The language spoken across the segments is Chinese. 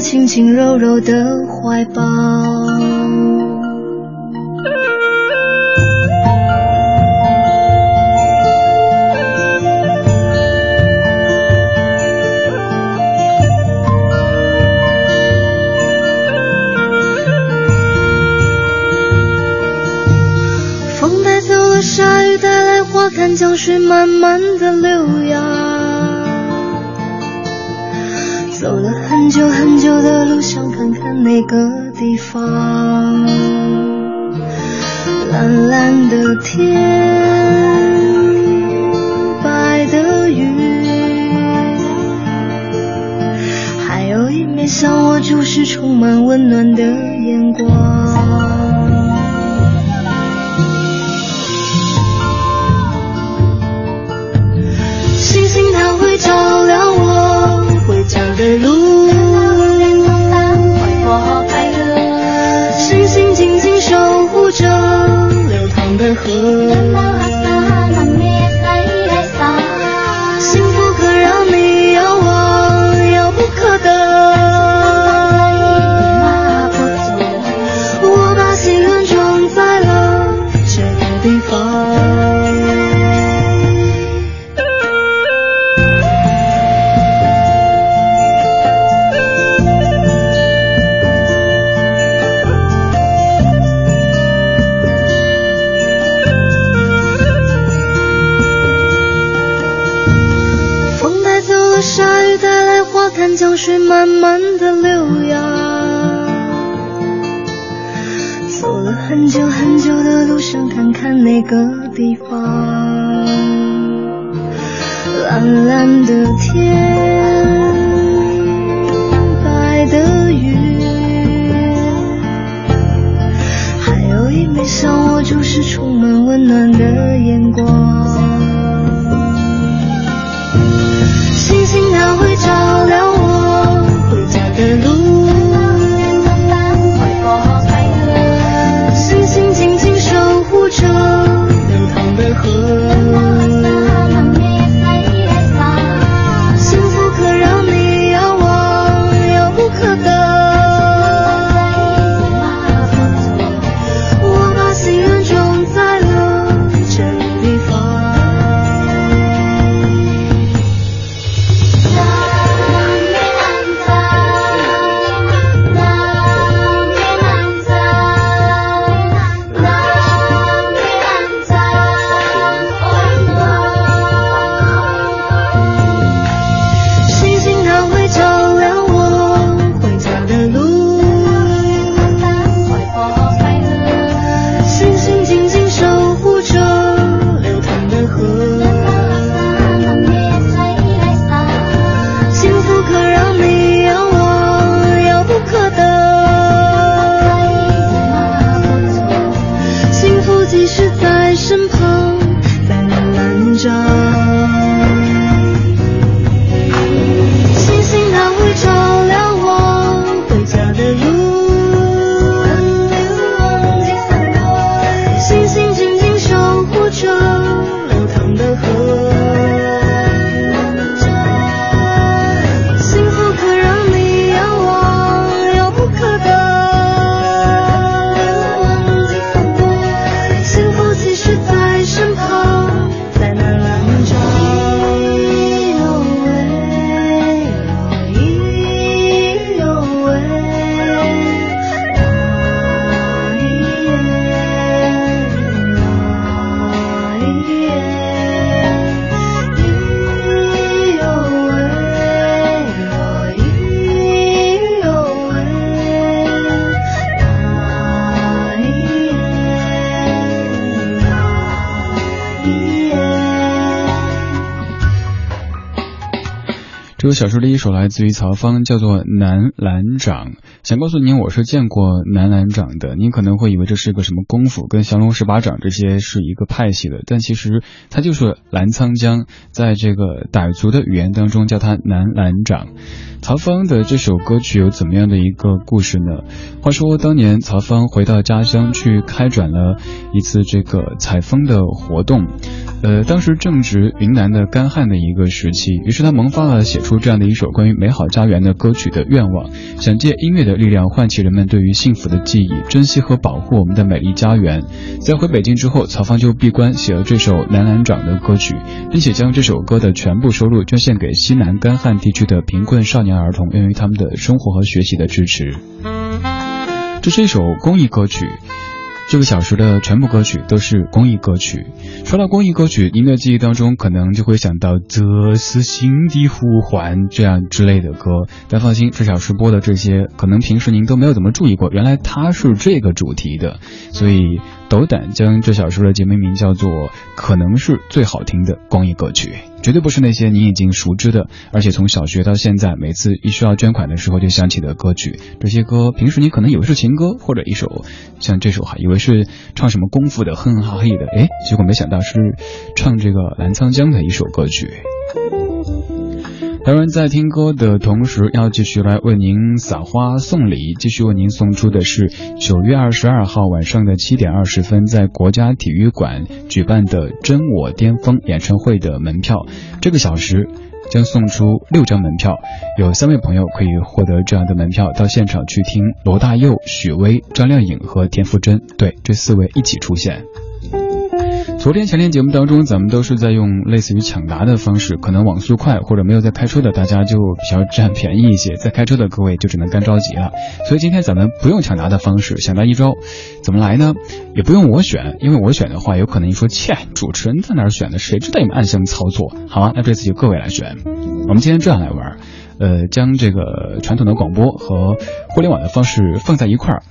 轻轻柔柔的怀抱。风带走了沙雨带来花看江水慢慢的流很久的路，想看看那个地方。蓝蓝的天，白的云，还有一面向我注视充满温暖的眼光。星星它会照亮我回家的路，you. 的河。江水慢慢的流漾，走了很久很久的路，想看看那个地方。蓝蓝的天，白的云，还有一枚向我注视充满温暖的眼光。星星它会照亮我回家的路，快过好快乐。星星静静守护着流淌的河。有小说的一首来自于曹芳，叫做《南兰掌》。想告诉您，我是见过南兰掌的。您可能会以为这是个什么功夫，跟降龙十八掌这些是一个派系的，但其实它就是澜沧江，在这个傣族的语言当中叫它南兰掌。曹芳的这首歌曲有怎么样的一个故事呢？话说当年曹芳回到家乡去开展了一次这个采风的活动，呃，当时正值云南的干旱的一个时期，于是他萌发了写出这样的一首关于美好家园的歌曲的愿望，想借音乐的力量唤起人们对于幸福的记忆，珍惜和保护我们的美丽家园。在回北京之后，曹芳就闭关写了这首《南兰掌》的歌曲，并且将这首歌的全部收入捐献给西南干旱地区的贫困少。年儿童，用于他们的生活和学习的支持。这是一首公益歌曲，这个小时的全部歌曲都是公益歌曲。说到公益歌曲，您的记忆当中可能就会想到“这是心的呼唤”这样之类的歌。但放心，这小时播的这些，可能平时您都没有怎么注意过，原来它是这个主题的，所以。斗胆将这小说的节目名叫做“可能是最好听的公益歌曲”，绝对不是那些你已经熟知的，而且从小学到现在，每次一需要捐款的时候就想起的歌曲。这些歌平时你可能以为是情歌，或者一首像这首哈，以为是唱什么功夫的哼哼哈嘿的，哎，结果没想到是唱这个澜沧江的一首歌曲。当然，在听歌的同时，要继续来为您撒花送礼。继续为您送出的是九月二十二号晚上的七点二十分，在国家体育馆举办的“真我巅峰”演唱会的门票。这个小时将送出六张门票，有三位朋友可以获得这样的门票，到现场去听罗大佑、许巍、张靓颖和田馥甄。对，这四位一起出现。昨天前天节目当中，咱们都是在用类似于抢答的方式，可能网速快或者没有在开车的，大家就比较占便宜一些；在开车的各位就只能干着急了。所以今天咱们不用抢答的方式，想到一招，怎么来呢？也不用我选，因为我选的话，有可能你说切，主持人在哪儿选的？谁知道你们暗箱操作？好啊，那这次就各位来选。我们今天这样来玩，呃，将这个传统的广播和互联网的方式放在一块儿。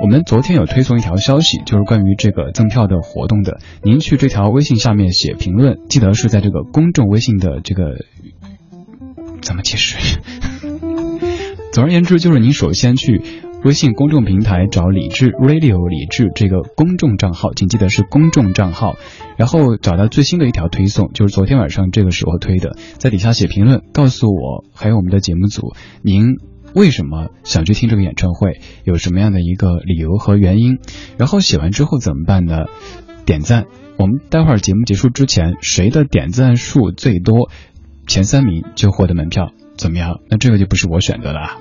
我们昨天有推送一条消息，就是关于这个赠票的活动的。您去这条微信下面写评论，记得是在这个公众微信的这个怎么解释？总而言之，就是您首先去微信公众平台找李智 Radio 李智这个公众账号，请记得是公众账号，然后找到最新的一条推送，就是昨天晚上这个时候推的，在底下写评论，告诉我还有我们的节目组您。为什么想去听这个演唱会？有什么样的一个理由和原因？然后写完之后怎么办呢？点赞。我们待会儿节目结束之前，谁的点赞数最多，前三名就获得门票，怎么样？那这个就不是我选的了。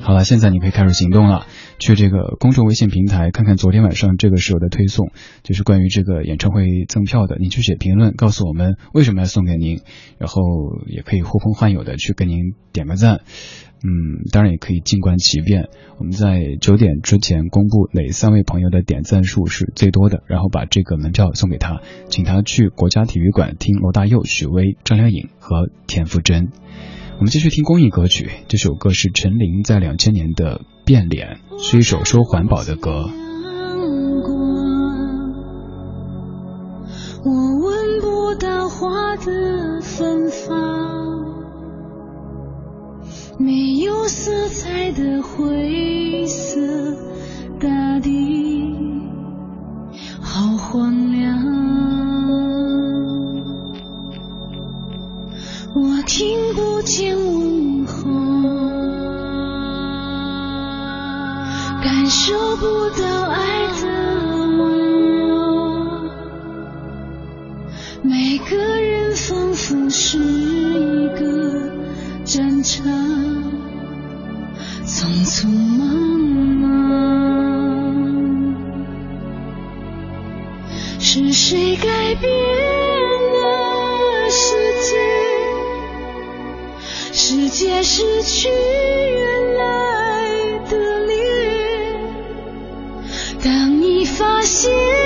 好了，现在你可以开始行动了。去这个公众微信平台看看昨天晚上这个时候的推送，就是关于这个演唱会赠票的。你去写评论，告诉我们为什么要送给您，然后也可以呼朋唤友的去跟您点个赞。嗯，当然也可以静观其变。我们在九点之前公布哪三位朋友的点赞数是最多的，然后把这个门票送给他，请他去国家体育馆听罗大佑、许巍、张靓颖和田馥甄。我们继续听公益歌曲，这首歌是陈琳在两千年的《变脸》，是一首说环保的歌。我闻不到花的芬芳，没有色彩的灰色大地，好荒凉。我听不见感受不到爱的温柔。每个人仿佛是一个战场，匆匆忙忙。是谁改变了世界？世界失去了发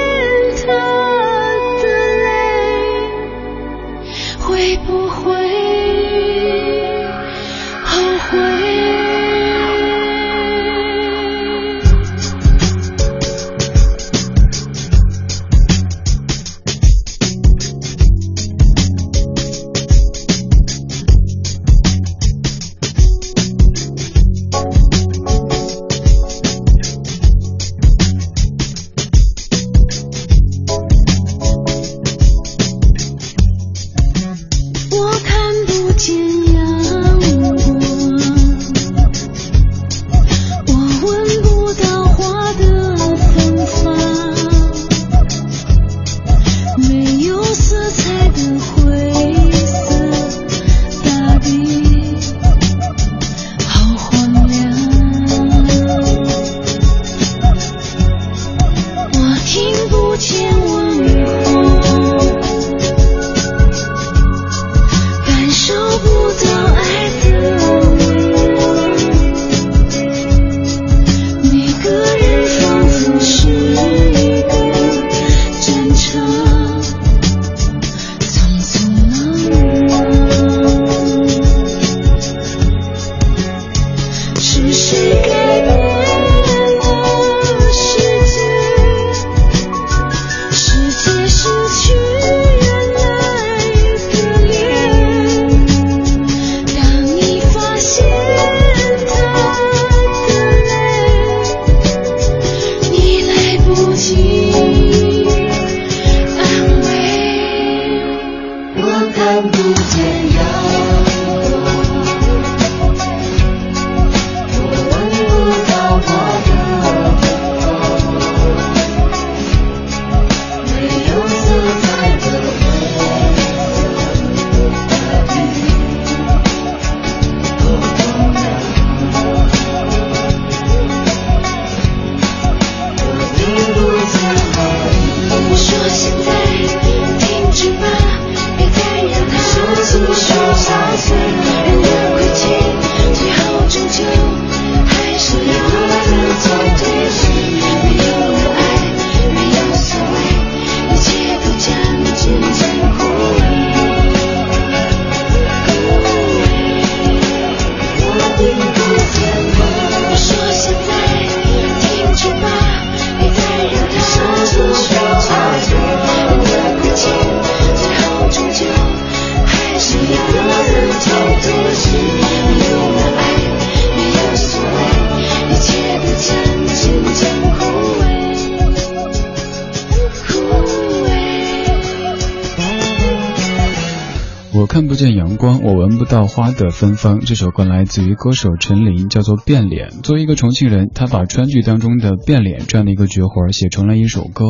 我闻不到花的芬芳。这首歌来自于歌手陈琳，叫做《变脸》。作为一个重庆人，他把川剧当中的变脸这样的一个绝活写成了一首歌。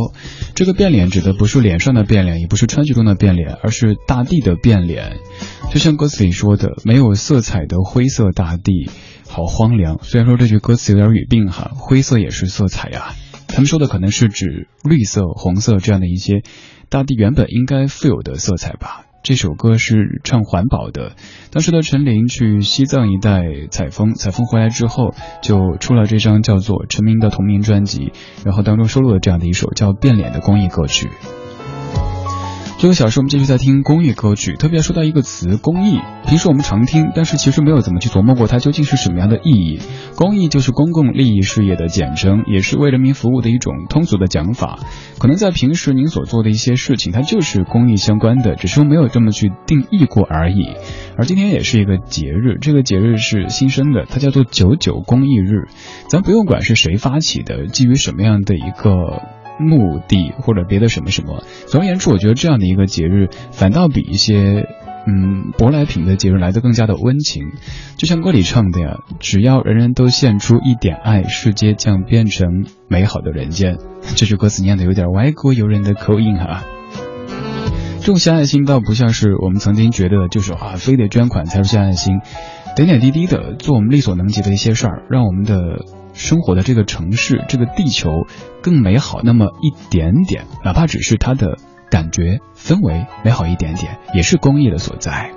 这个变脸指的不是脸上的变脸，也不是川剧中的变脸，而是大地的变脸。就像歌词里说的：“没有色彩的灰色大地，好荒凉。”虽然说这句歌词有点语病哈，灰色也是色彩呀。他们说的可能是指绿色、红色这样的一些大地原本应该富有的色彩吧。这首歌是唱环保的。当时的陈琳去西藏一带采风，采风回来之后，就出了这张叫做《陈明》的同名专辑，然后当中收录了这样的一首叫《变脸》的公益歌曲。这个小时我们继续在听公益歌曲，特别说到一个词“公益”，平时我们常听，但是其实没有怎么去琢磨过它究竟是什么样的意义。公益就是公共利益事业的简称，也是为人民服务的一种通俗的讲法。可能在平时您所做的一些事情，它就是公益相关的，只是没有这么去定义过而已。而今天也是一个节日，这个节日是新生的，它叫做九九公益日。咱不用管是谁发起的，基于什么样的一个。目的或者别的什么什么，总而言之，我觉得这样的一个节日，反倒比一些嗯舶来品的节日来的更加的温情。就像歌里唱的呀，只要人人都献出一点爱，世界将变成美好的人间。这句歌词念的有点外国友人的口音哈。种下爱心倒不像是我们曾经觉得，就是啊，非得捐款才是献爱心，点点滴滴的做我们力所能及的一些事儿，让我们的。生活的这个城市，这个地球更美好那么一点点，哪怕只是它的感觉氛围美好一点点，也是公益的所在。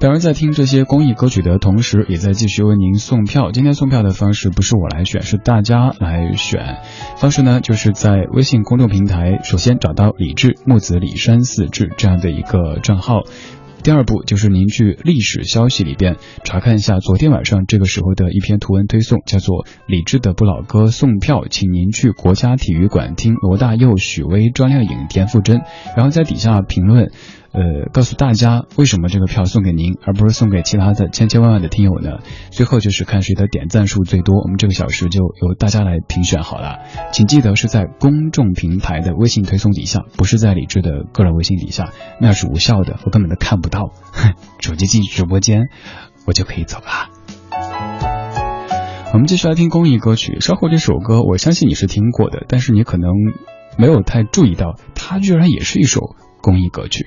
当然，在听这些公益歌曲的同时，也在继续为您送票。今天送票的方式不是我来选，是大家来选。方式呢，就是在微信公众平台，首先找到李志木子李山四志这样的一个账号。第二步就是您去历史消息里边查看一下昨天晚上这个时候的一篇图文推送，叫做理智的不老歌送票，请您去国家体育馆听罗大佑、许巍、张靓颖、田馥甄，然后在底下评论。呃，告诉大家为什么这个票送给您，而不是送给其他的千千万万的听友呢？最后就是看谁的点赞数最多，我们这个小时就由大家来评选好了。请记得是在公众平台的微信推送底下，不是在李智的个人微信底下，那是无效的，我根本都看不到。手机进直播间，我就可以走了。我们继续来听公益歌曲，稍后这首歌我相信你是听过的，但是你可能没有太注意到，它居然也是一首公益歌曲。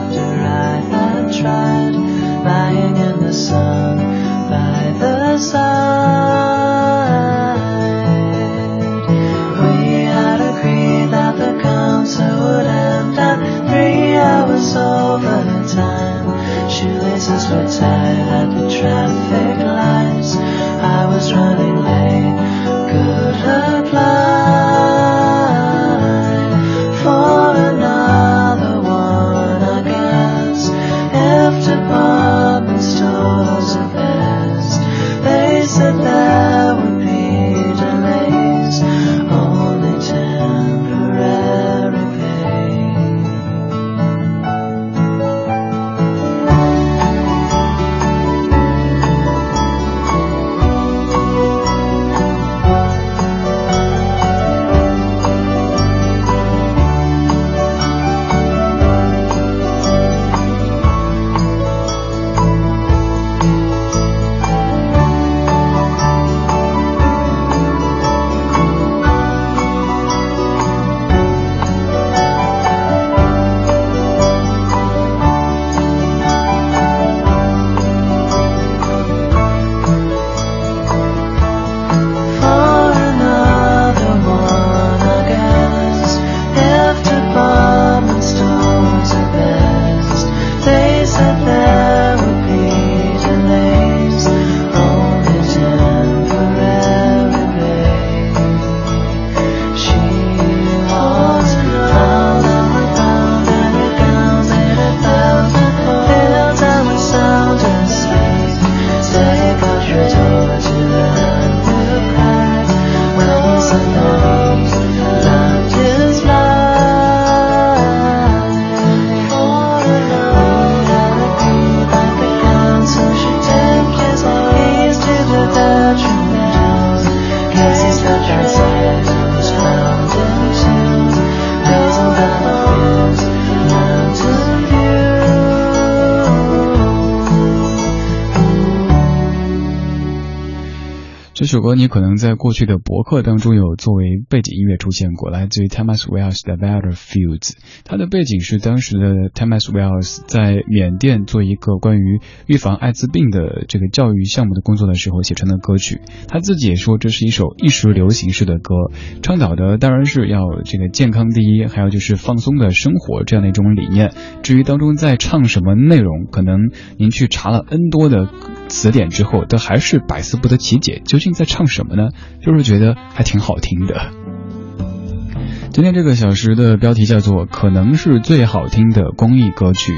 over time. Shoelaces were tied at the traffic 首歌你可能在过去的博客当中有作为背景音乐出现过，来自于 Thomas Wells 的 Battlefields。它的背景是当时的 Thomas Wells 在缅甸做一个关于预防艾滋病的这个教育项目的工作的时候写成的歌曲。他自己也说这是一首一时流行式的歌，倡导的当然是要这个健康第一，还有就是放松的生活这样的一种理念。至于当中在唱什么内容，可能您去查了 N 多的词典之后，都还是百思不得其解。究竟在唱什么呢？就是觉得还挺好听的。今天这个小时的标题叫做“可能是最好听的公益歌曲”。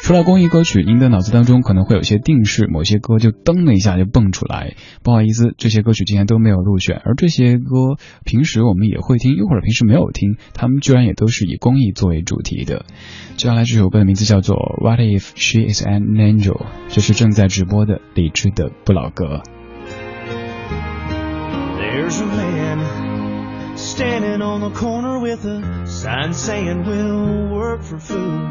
说到公益歌曲，您的脑子当中可能会有些定式，某些歌就噔的一下就蹦出来。不好意思，这些歌曲今天都没有入选，而这些歌平时我们也会听，又或者平时没有听，他们居然也都是以公益作为主题的。接下来这首歌的名字叫做《What If She Is an Angel》，这是正在直播的李志的不老歌。There's standing on the corner with a sign saying we'll work for food.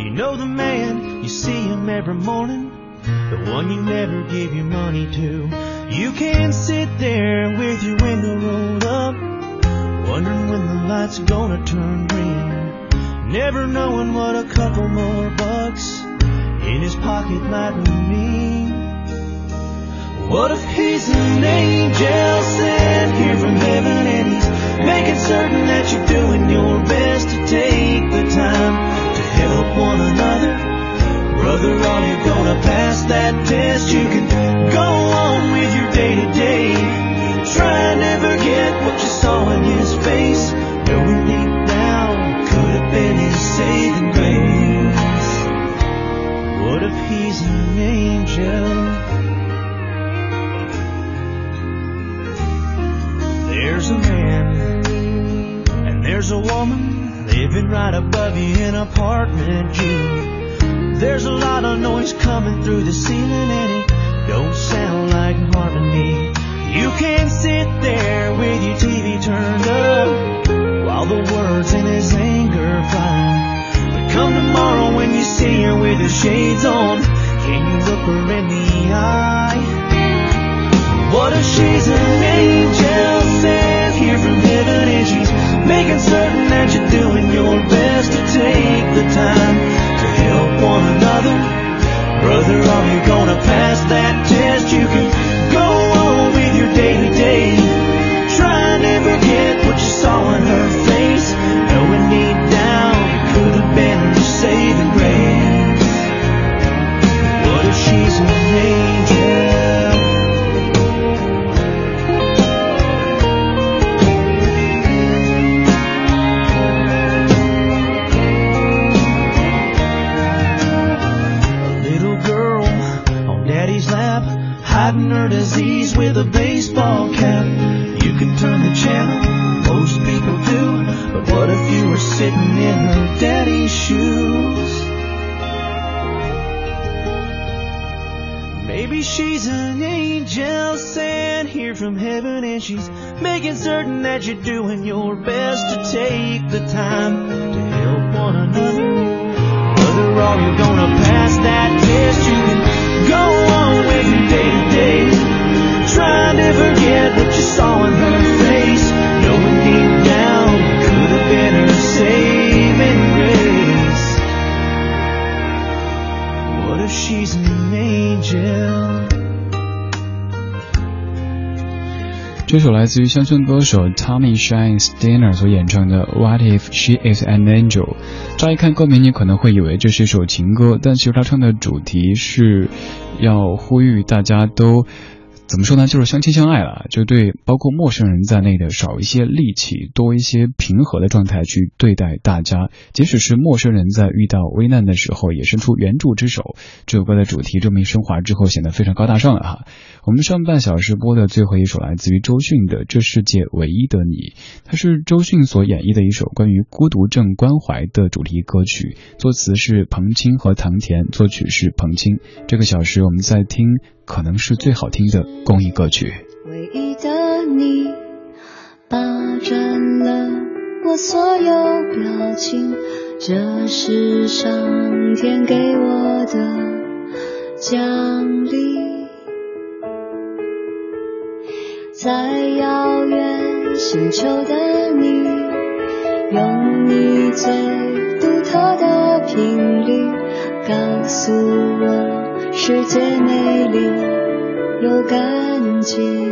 You know the man, you see him every morning, the one you never give your money to. You can sit there with your window rolled up, wondering when the lights gonna turn green, never knowing what a couple more bucks in his pocket might mean. What if he's an angel sent here from heaven and he's making certain that you're doing your best to take the time to help one another? Brother, are you gonna pass that test? You can go on with your day to day. Try and never get what you saw in his face. Knowing deep down could have been his saving grace. What if he's an angel? There's a man there's a woman living right above you in apartment G. There's a lot of noise coming through the ceiling and it don't sound like harmony. You can sit there with your TV turned up while the words in his anger fly. But come tomorrow when you see her with her shades on, can you look her in the eye? What if she's an angel making certain that you're doing your best to take the time 自于乡村歌手 Tommy Shine Steiner 所演唱的《What If She Is an Angel》。乍一看歌名，你可能会以为这是一首情歌，但其实他唱的主题是要呼吁大家都。怎么说呢？就是相亲相爱了，就对包括陌生人在内的少一些戾气，多一些平和的状态去对待大家。即使是陌生人在遇到危难的时候，也伸出援助之手。这首歌的主题这么一升华之后，显得非常高大上了哈。我们上半小时播的最后一首来自于周迅的《这世界唯一的你》，它是周迅所演绎的一首关于孤独症关怀的主题歌曲，作词是彭青和唐田，作曲是彭青。这个小时我们在听。可能是最好听的公益歌曲。唯一的你霸占了我所有表情这是上天给我的奖励。在遥远星球的你用你最独特的频率告诉我世界美丽又干净。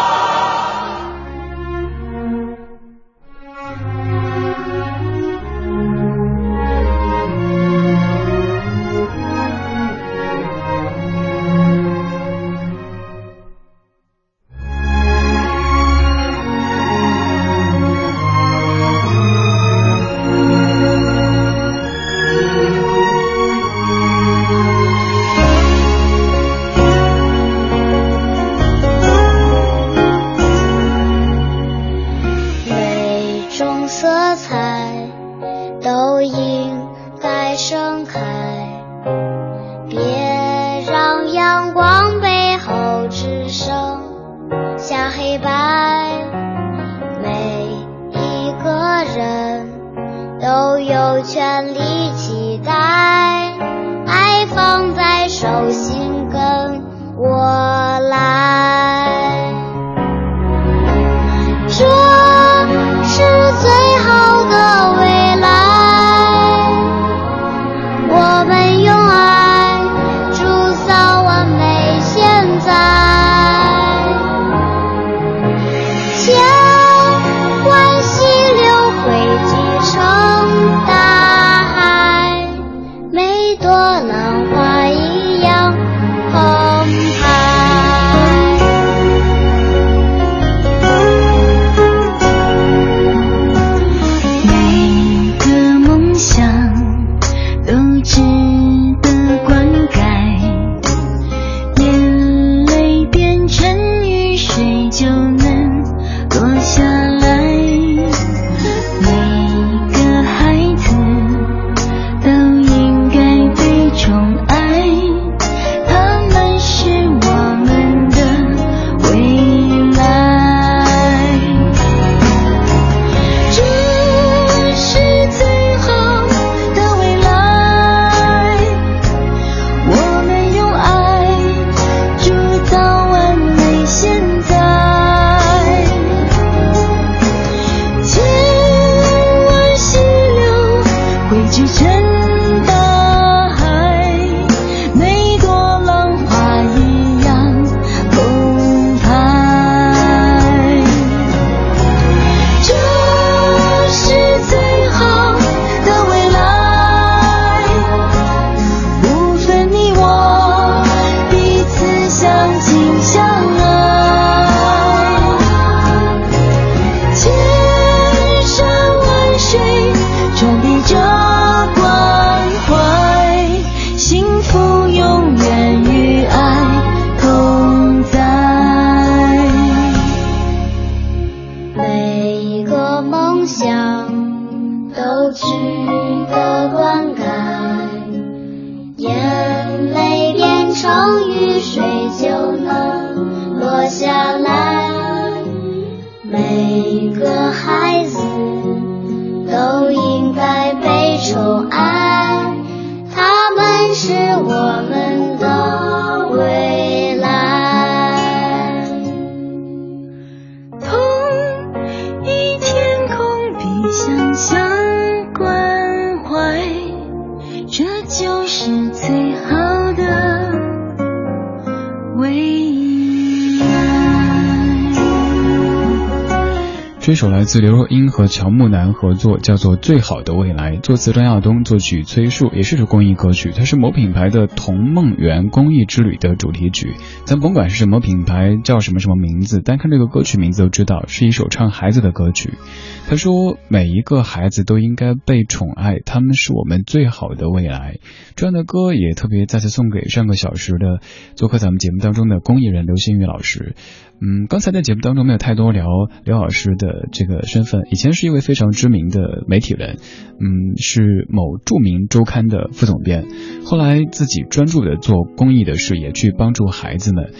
来自刘若乔木楠合作，叫做《最好的未来》，作词张亚东，作曲崔树，也是首公益歌曲。它是某品牌的童梦园公益之旅的主题曲。咱甭管是什么品牌，叫什么什么名字，单看这个歌曲名字都知道是一首唱孩子的歌曲。他说：“每一个孩子都应该被宠爱，他们是我们最好的未来。”这样的歌也特别再次送给上个小时的做客咱们节目当中的公益人刘新宇老师。嗯，刚才在节目当中没有太多聊刘老师的这个身份，以前是是一位非常知名的媒体人，嗯，是某著名周刊的副总编，后来自己专注的做公益的事业，去帮助孩子们。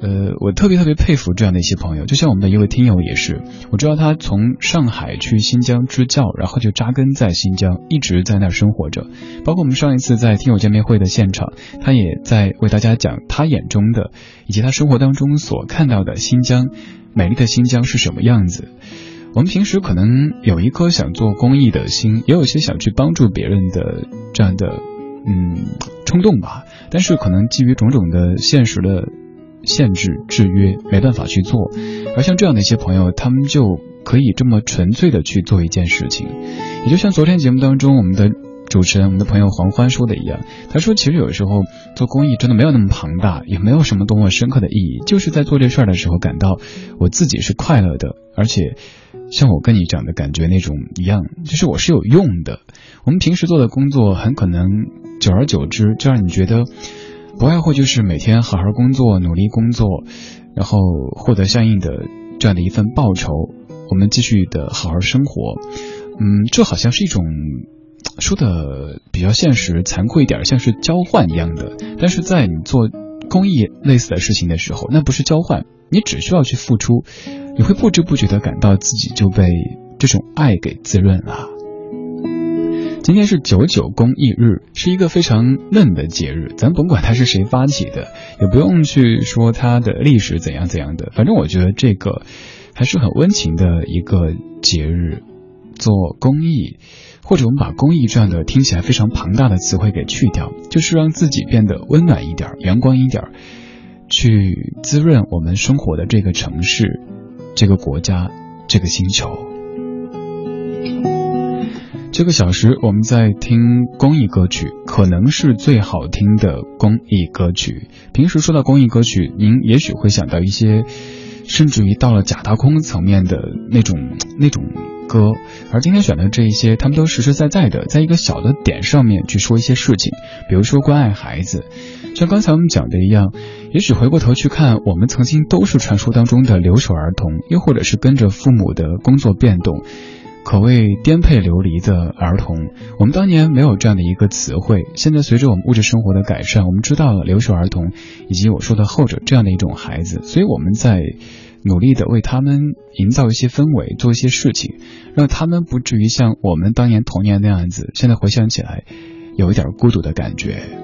呃，我特别特别佩服这样的一些朋友，就像我们的一位听友也是，我知道他从上海去新疆支教，然后就扎根在新疆，一直在那儿生活着。包括我们上一次在听友见面会的现场，他也在为大家讲他眼中的以及他生活当中所看到的新疆，美丽的新疆是什么样子。我们平时可能有一颗想做公益的心，也有一些想去帮助别人的这样的嗯冲动吧，但是可能基于种种的现实的。限制制约没办法去做，而像这样的一些朋友，他们就可以这么纯粹的去做一件事情。也就像昨天节目当中我们的主持人、我们的朋友黄欢说的一样，他说其实有时候做公益真的没有那么庞大，也没有什么多么深刻的意义，就是在做这事儿的时候感到我自己是快乐的，而且像我跟你讲的感觉那种一样，就是我是有用的。我们平时做的工作很可能久而久之就让你觉得。不外乎就是每天好好工作，努力工作，然后获得相应的这样的一份报酬，我们继续的好好生活。嗯，这好像是一种说的比较现实、残酷一点，像是交换一样的。但是在你做公益类似的事情的时候，那不是交换，你只需要去付出，你会不知不觉的感到自己就被这种爱给滋润了。今天是九九公益日，是一个非常嫩的节日。咱甭管它是谁发起的，也不用去说它的历史怎样怎样的。反正我觉得这个还是很温情的一个节日。做公益，或者我们把公益这样的听起来非常庞大的词汇给去掉，就是让自己变得温暖一点、阳光一点，去滋润我们生活的这个城市、这个国家、这个星球。这个小时我们在听公益歌曲，可能是最好听的公益歌曲。平时说到公益歌曲，您也许会想到一些，甚至于到了假大空层面的那种那种歌。而今天选的这一些，他们都实实在在的在一个小的点上面去说一些事情，比如说关爱孩子。像刚才我们讲的一样，也许回过头去看，我们曾经都是传说当中的留守儿童，又或者是跟着父母的工作变动。可谓颠沛流离的儿童，我们当年没有这样的一个词汇。现在随着我们物质生活的改善，我们知道了留守儿童以及我说的后者这样的一种孩子，所以我们在努力的为他们营造一些氛围，做一些事情，让他们不至于像我们当年童年那样子。现在回想起来，有一点孤独的感觉。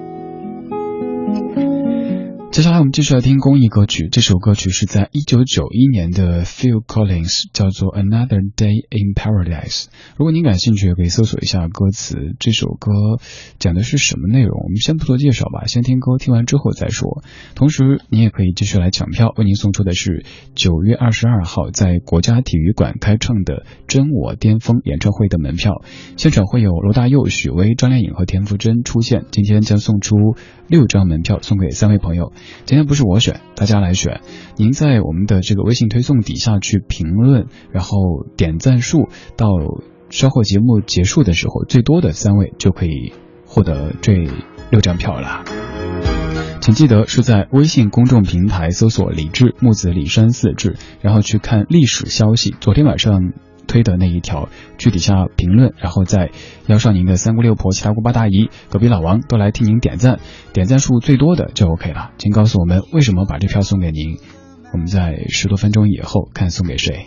接下来我们继续来听公益歌曲。这首歌曲是在一九九一年的 Phil Collins，叫做 Another Day in Paradise。如果您感兴趣，可以搜索一下歌词。这首歌讲的是什么内容？我们先不做介绍吧，先听歌，听完之后再说。同时，你也可以继续来抢票，为您送出的是九月二十二号在国家体育馆开唱的《真我巅峰》演唱会的门票。现场会有罗大佑、许巍、张靓颖和田馥甄出现。今天将送出六张门票，送给三位朋友。今天不是我选，大家来选。您在我们的这个微信推送底下去评论，然后点赞数到稍后节目结束的时候最多的三位就可以获得这六张票了。请记得是在微信公众平台搜索“李志木子李山四志”，然后去看历史消息。昨天晚上。推的那一条，去底下评论，然后再邀上您的三姑六婆、七大姑八大姨、隔壁老王都来替您点赞，点赞数最多的就 OK 了。请告诉我们为什么把这票送给您，我们在十多分钟以后看送给谁。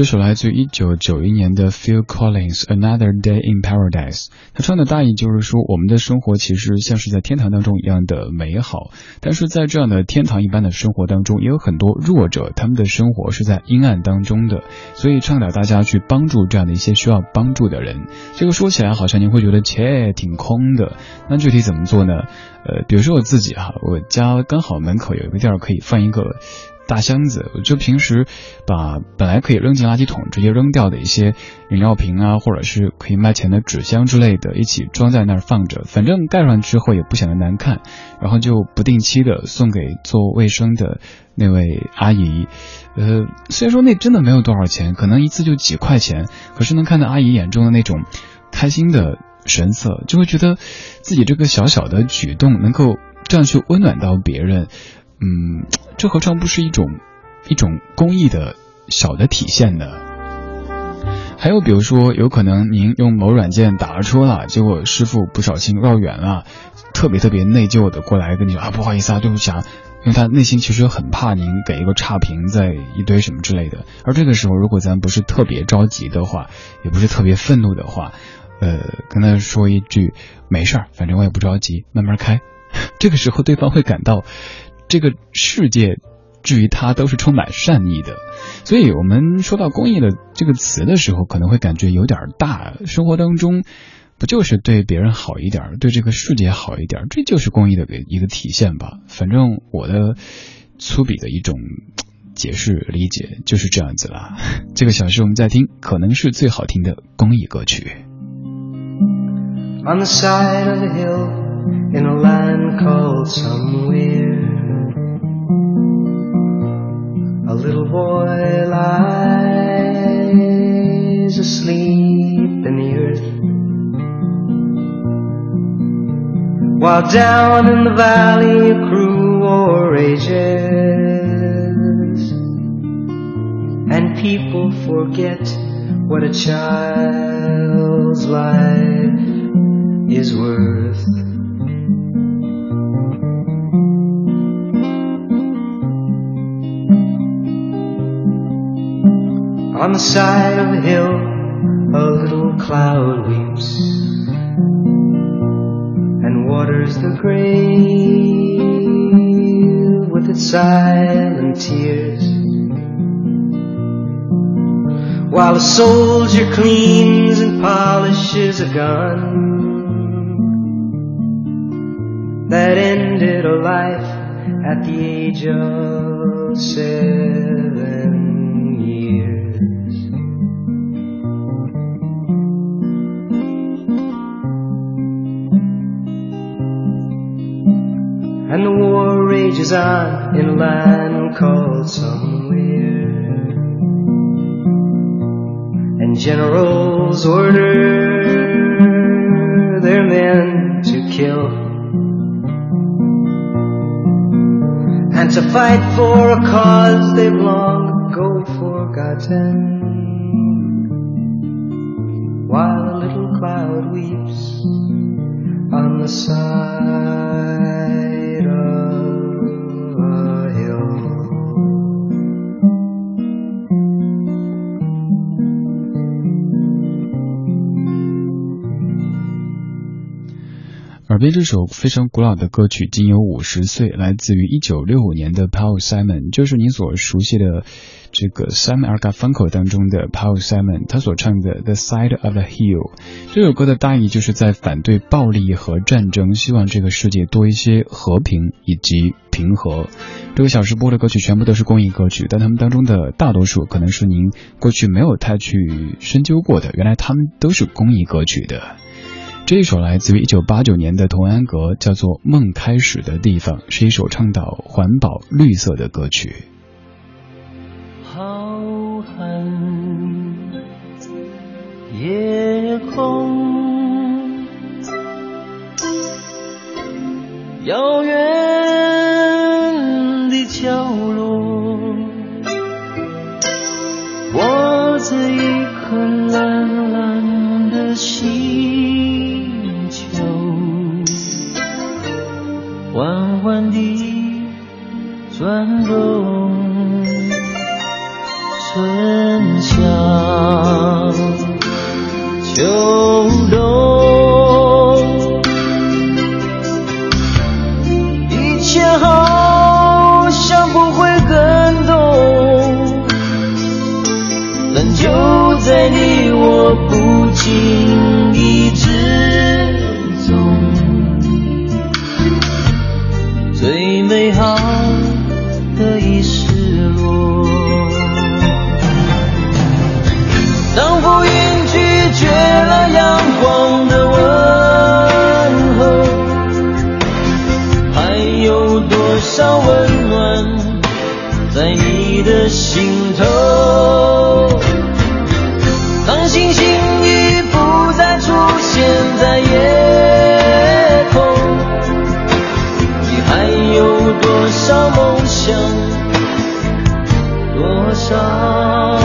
这首来自于一九九一年的 Phil Collins《Another Day in Paradise》，他唱的大意就是说，我们的生活其实像是在天堂当中一样的美好，但是在这样的天堂一般的生活当中，也有很多弱者，他们的生活是在阴暗当中的，所以倡导大家去帮助这样的一些需要帮助的人。这个说起来好像您会觉得切挺空的，那具体怎么做呢？呃，比如说我自己哈，我家刚好门口有一个地儿可以放一个。大箱子，就平时把本来可以扔进垃圾桶直接扔掉的一些饮料瓶啊，或者是可以卖钱的纸箱之类的，一起装在那儿放着，反正盖上之后也不显得难看。然后就不定期的送给做卫生的那位阿姨。呃，虽然说那真的没有多少钱，可能一次就几块钱，可是能看到阿姨眼中的那种开心的神色，就会觉得自己这个小小的举动能够这样去温暖到别人。嗯，这何尝不是一种一种公益的小的体现呢？还有比如说，有可能您用某软件打了车了，结果师傅不小心绕远了，特别特别内疚的过来跟你说啊，不好意思啊，对不起啊，因为他内心其实很怕您给一个差评，在一堆什么之类的。而这个时候，如果咱不是特别着急的话，也不是特别愤怒的话，呃，跟他说一句没事儿，反正我也不着急，慢慢开。这个时候，对方会感到。这个世界，至于他都是充满善意的，所以我们说到公益的这个词的时候，可能会感觉有点大。生活当中，不就是对别人好一点，对这个世界好一点，这就是公益的一个体现吧？反正我的粗鄙的一种解释理解就是这样子啦。这个小时我们在听，可能是最好听的公益歌曲。A little boy lies asleep in the earth. While down in the valley a cruel war rages, and people forget what a child's life is worth. On the side of the hill, a little cloud weeps and waters the grave with its silent tears. While a soldier cleans and polishes a gun that ended a life at the age of seven. And the war rages on in a land called somewhere. And generals order their men to kill and to fight for a cause they've long ago forgotten. While a little cloud weeps on the side. 边这首非常古老的歌曲，仅有五十岁，来自于一九六五年的 Paul Simon，就是你所熟悉的这个 Simon Garfunkel 当中的 Paul Simon，他所唱的 The Side of the Hill。这首歌的大意就是在反对暴力和战争，希望这个世界多一些和平以及平和。这个小时播的歌曲全部都是公益歌曲，但他们当中的大多数可能是您过去没有太去深究过的，原来他们都是公益歌曲的。这一首来自于一九八九年的童安格，叫做《梦开始的地方》，是一首倡导环保、绿色的歌曲。浩瀚夜空，遥远的角落，我在一颗蓝蓝的心。缓缓地转动，春夏秋冬，一切好像不会更懂，但就在你我不经梦想？多少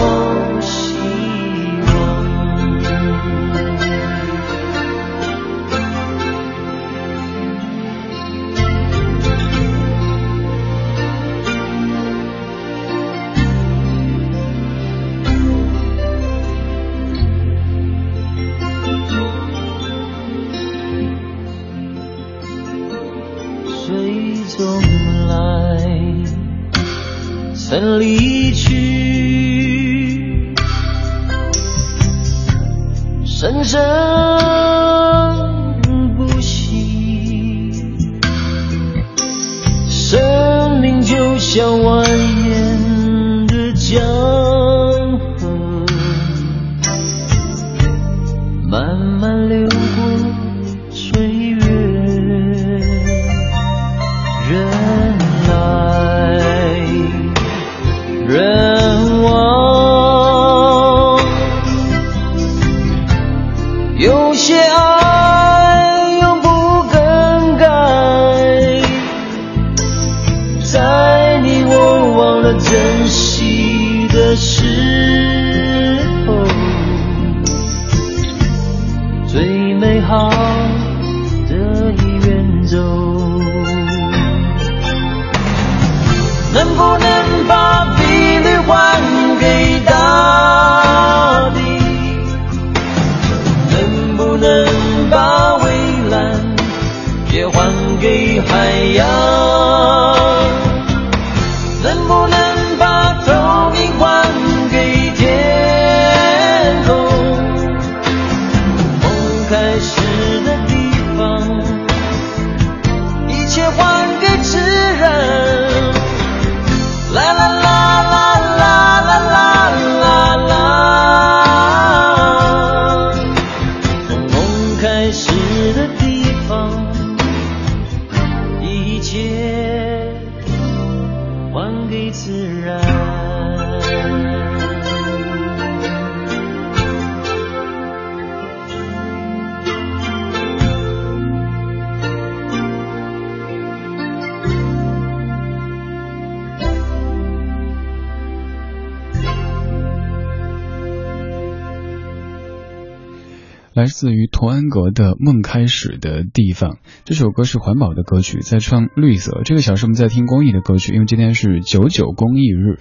自于童安格的《梦开始的地方》这首歌是环保的歌曲，在唱绿色。这个小时我们在听公益的歌曲，因为今天是九九公益日。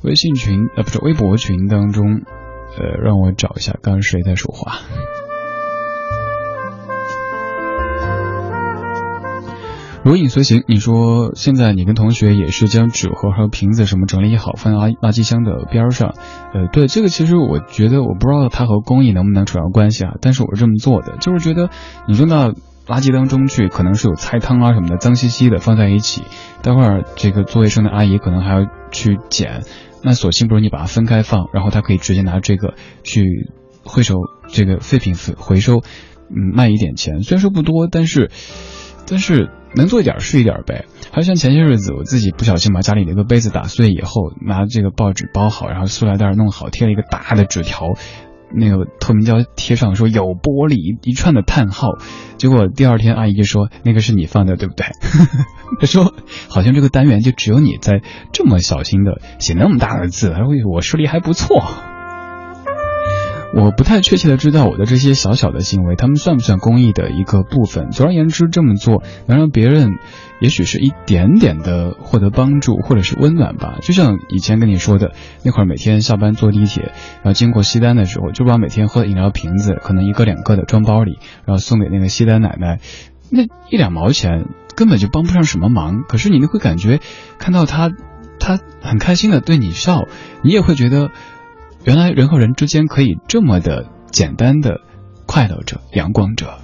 微信群呃不是微博群当中，呃让我找一下，刚刚谁在说话？如影随形，你说现在你跟同学也是将纸盒和瓶子什么整理好，放在垃垃圾箱的边上。呃，对，这个其实我觉得我不知道它和公益能不能扯上关系啊，但是我是这么做的，就是觉得你扔到垃圾当中去，可能是有菜汤啊什么的，脏兮兮的放在一起，待会儿这个做卫生的阿姨可能还要去捡，那索性不如你把它分开放，然后她可以直接拿这个去回收这个废品回收，嗯，卖一点钱，虽然说不多，但是但是。能做一点是一点呗。还有像前些日子，我自己不小心把家里的一个杯子打碎以后，拿这个报纸包好，然后塑料袋弄好，贴了一个大的纸条，那个透明胶贴上说有玻璃一串的叹号。结果第二天阿姨就说那个是你放的对不对？她说好像这个单元就只有你在这么小心的写那么大的字，还会我视力还不错。我不太确切的知道我的这些小小的行为，他们算不算公益的一个部分？总而言之，这么做能让别人，也许是一点点的获得帮助，或者是温暖吧。就像以前跟你说的，那会儿每天下班坐地铁，然后经过西单的时候，就把每天喝的饮料瓶子，可能一个两个的装包里，然后送给那个西单奶奶，那一两毛钱根本就帮不上什么忙，可是你会感觉看到他，他很开心的对你笑，你也会觉得。原来人和人之间可以这么的简单的快乐着、阳光着。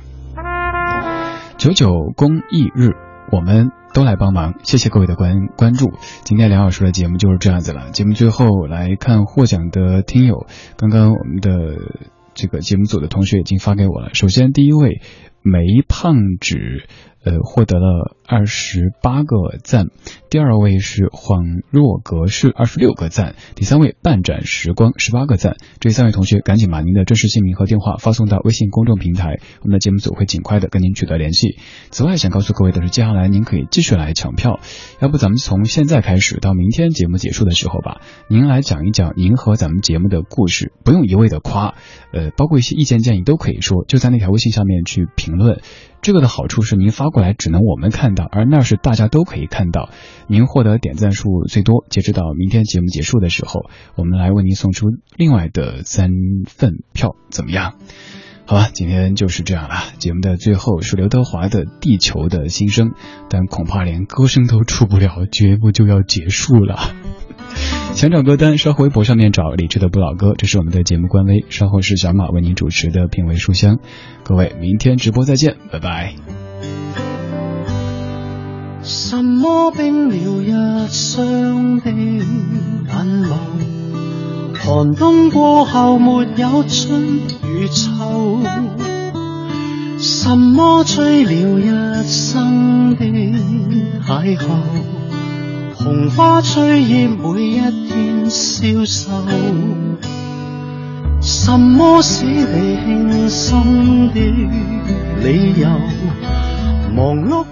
九九公益日，我们都来帮忙，谢谢各位的关关注。今天梁老师的节目就是这样子了。节目最后来看获奖的听友，刚刚我们的这个节目组的同学已经发给我了。首先第一位梅胖纸。呃，获得了二十八个赞。第二位是恍若隔世，二十六个赞。第三位半盏时光，十八个赞。这三位同学，赶紧把您的真实姓名和电话发送到微信公众平台，我们的节目组会尽快的跟您取得联系。此外，想告诉各位的是，接下来您可以继续来抢票。要不，咱们从现在开始到明天节目结束的时候吧，您来讲一讲您和咱们节目的故事，不用一味的夸，呃，包括一些意见建议都可以说，就在那条微信上面去评论。这个的好处是您发过来只能我们看到，而那是大家都可以看到。您获得点赞数最多，截止到明天节目结束的时候，我们来为您送出另外的三份票，怎么样？好吧，今天就是这样了。节目的最后是刘德华的《地球的心声》，但恐怕连歌声都出不了，节目就要结束了。想找歌单，稍后微博上面找李志的不老歌，这是我们的节目官微。稍后是小马为您主持的品味书香，各位明天直播再见，拜拜。什么冰了一双的眼眸，寒冬过后没有春与秋，什么吹了一生的邂逅。红花翠叶，每一天消瘦。什么使你轻心的理由？忙碌。